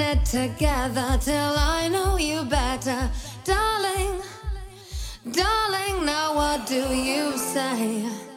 It together till I know you better. Darling, darling, now what do you say?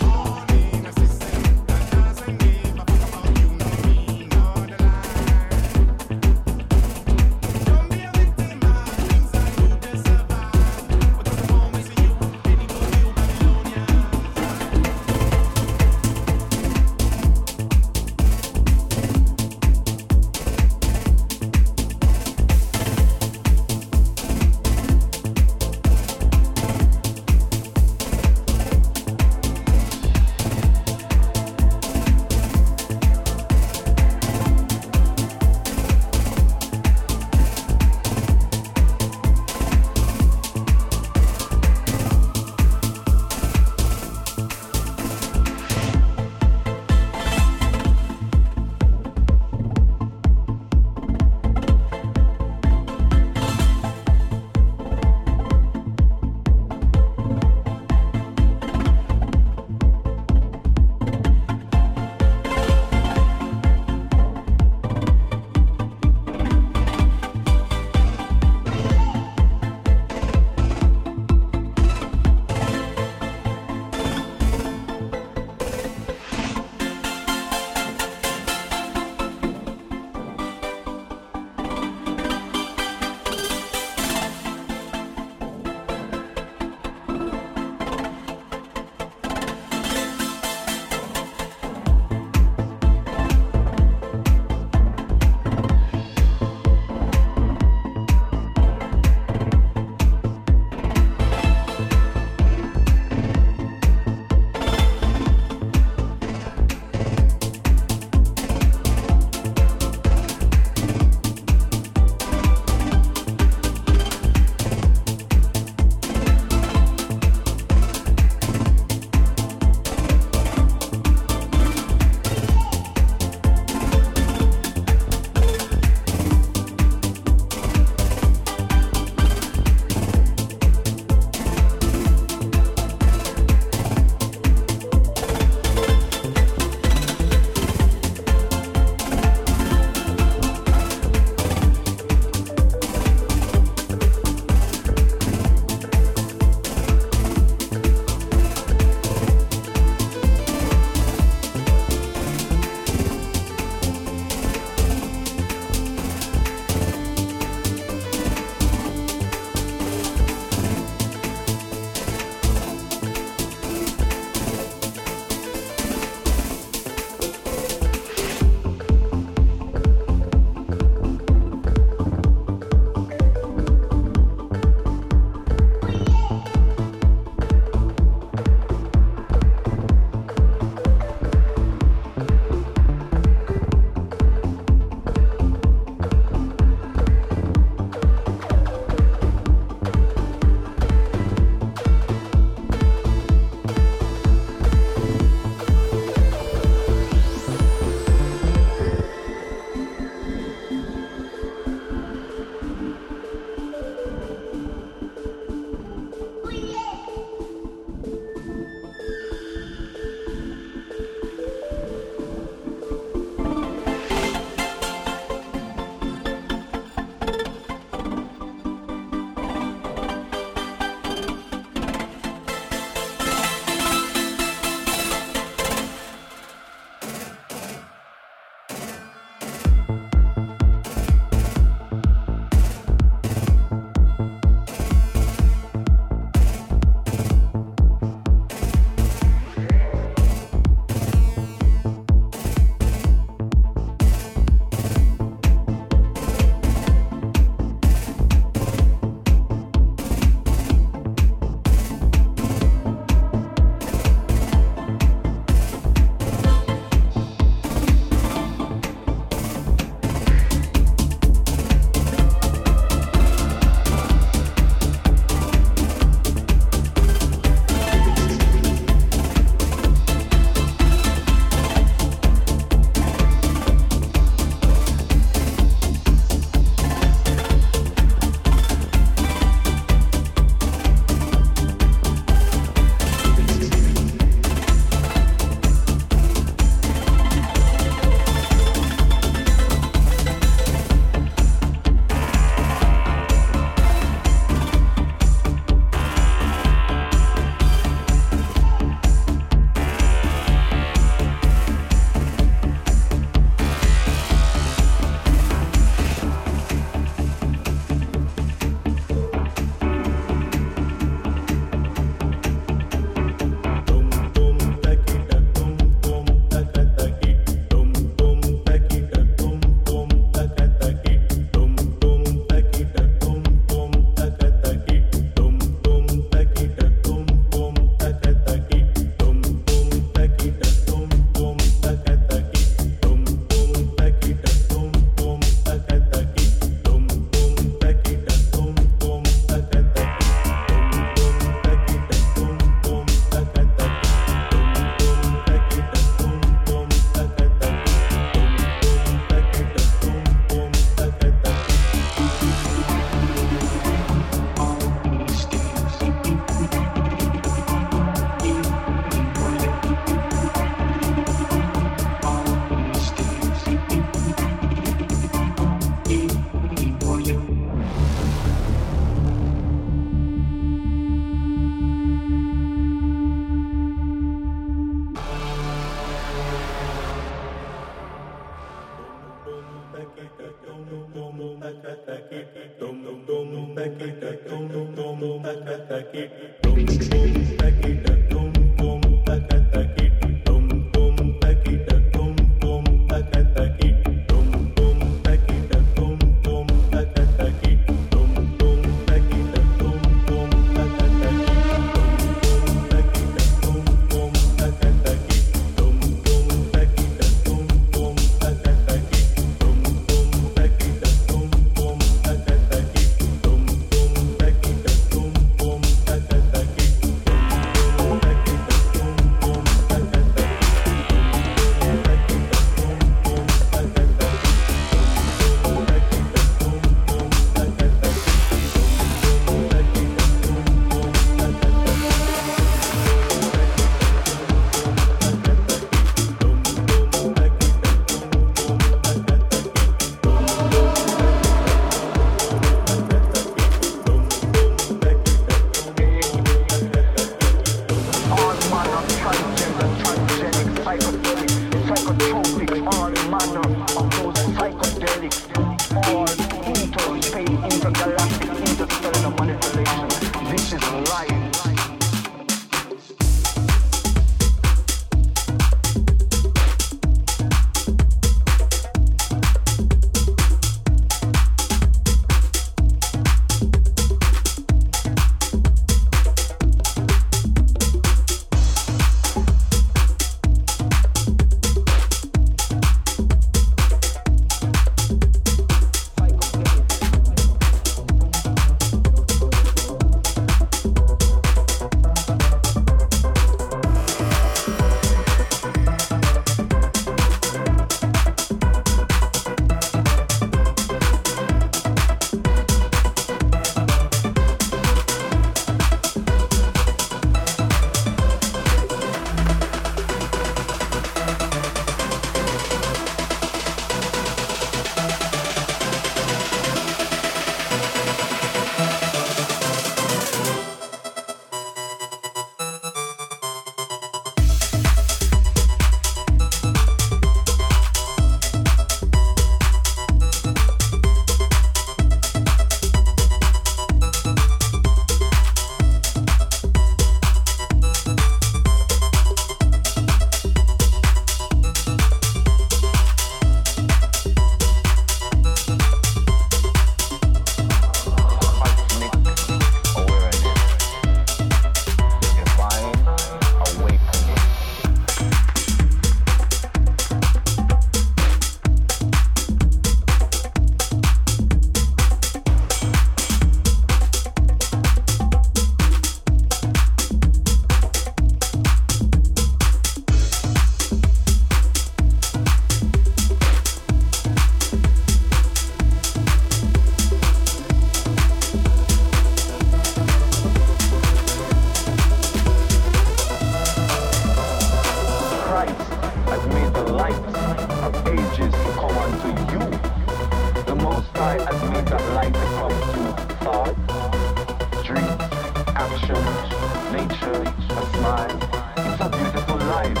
emotions, nature, a smile. It's a beautiful life.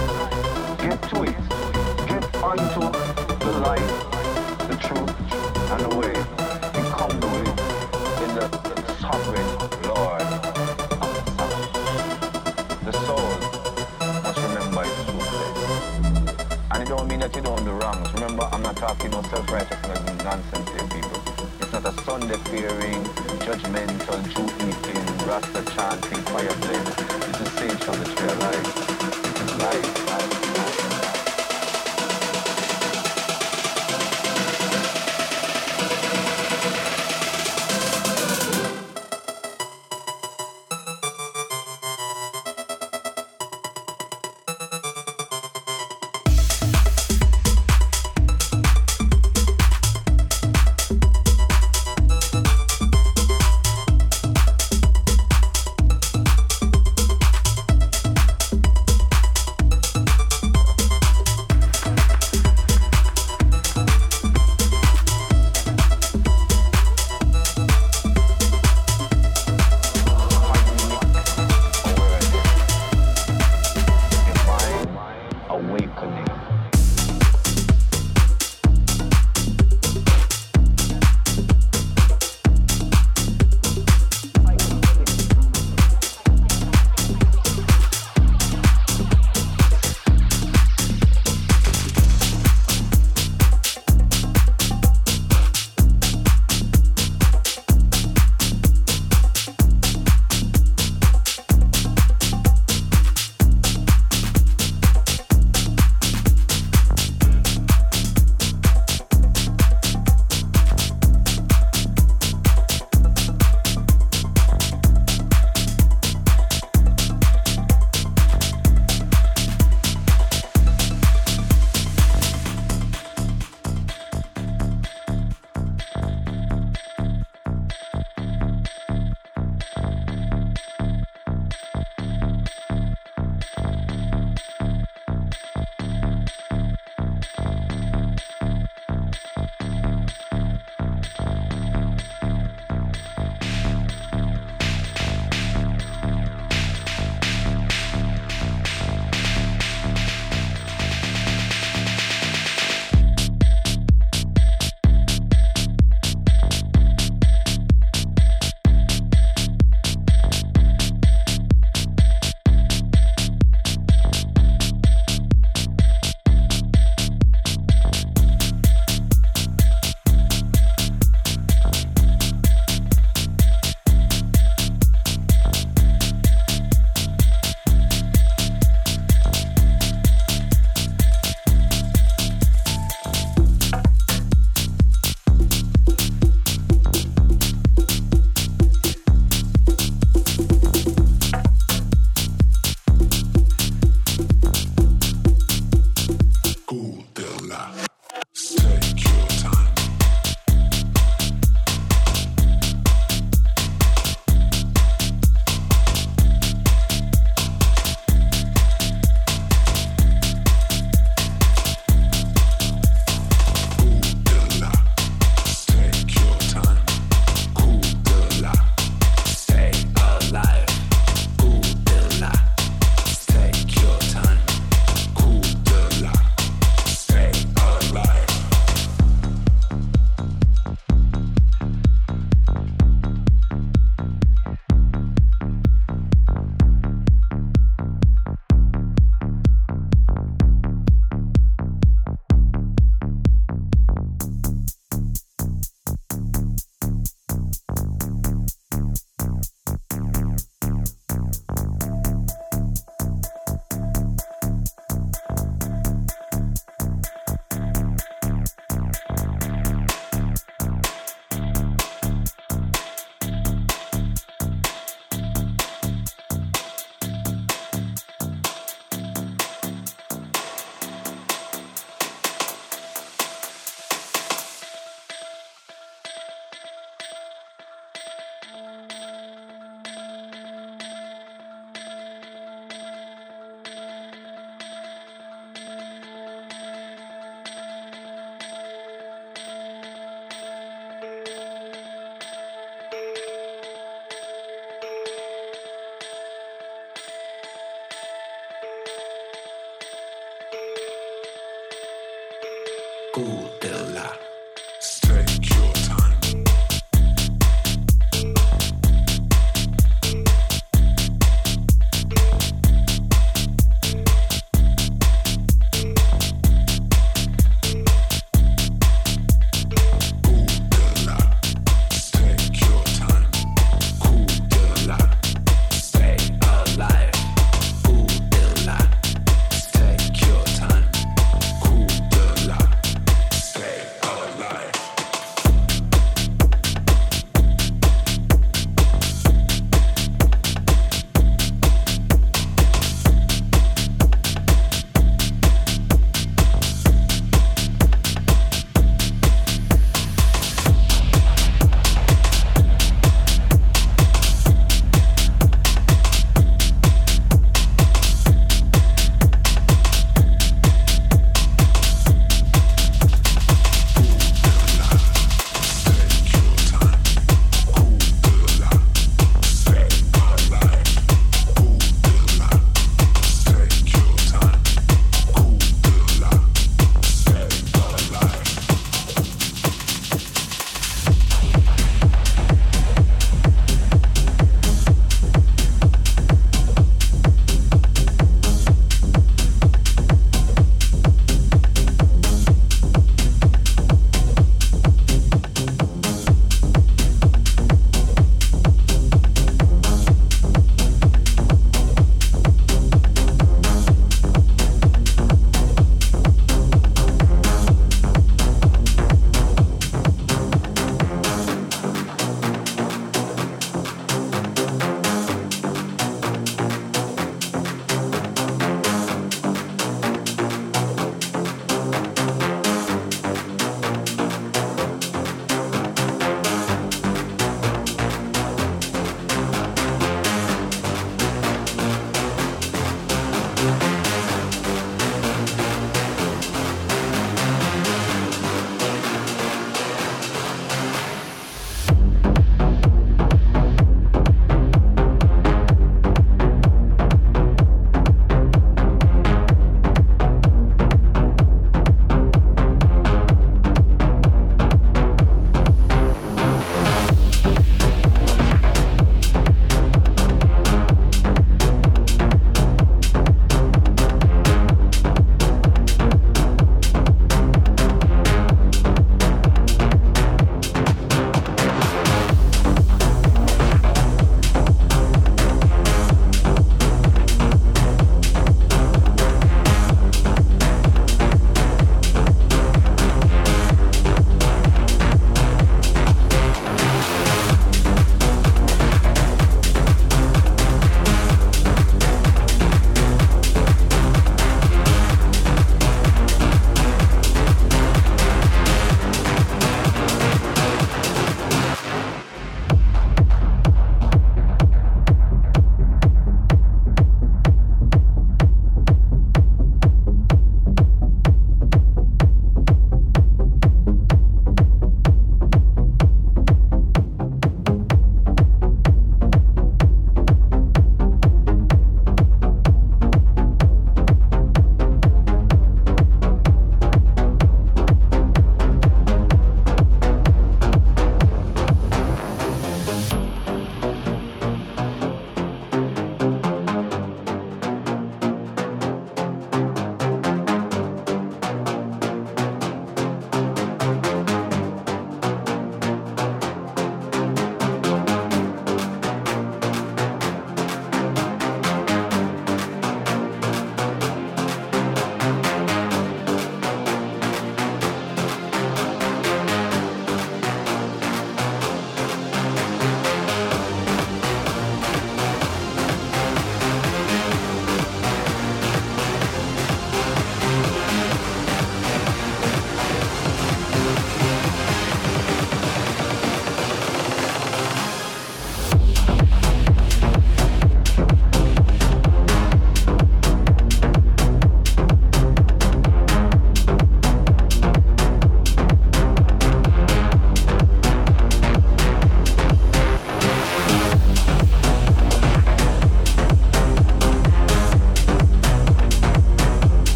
Get to it. Get onto the life, the truth, and the way. Become the way in the sovereign Lord. The soul must remember its true place. And it don't mean that you don't do wrongs. Remember, I'm not talking about self-righteousness interfering, judgmental, Jew Rasta chanting, fire blend. It's a stage of the tree life. It is life.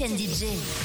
Etienne DJ.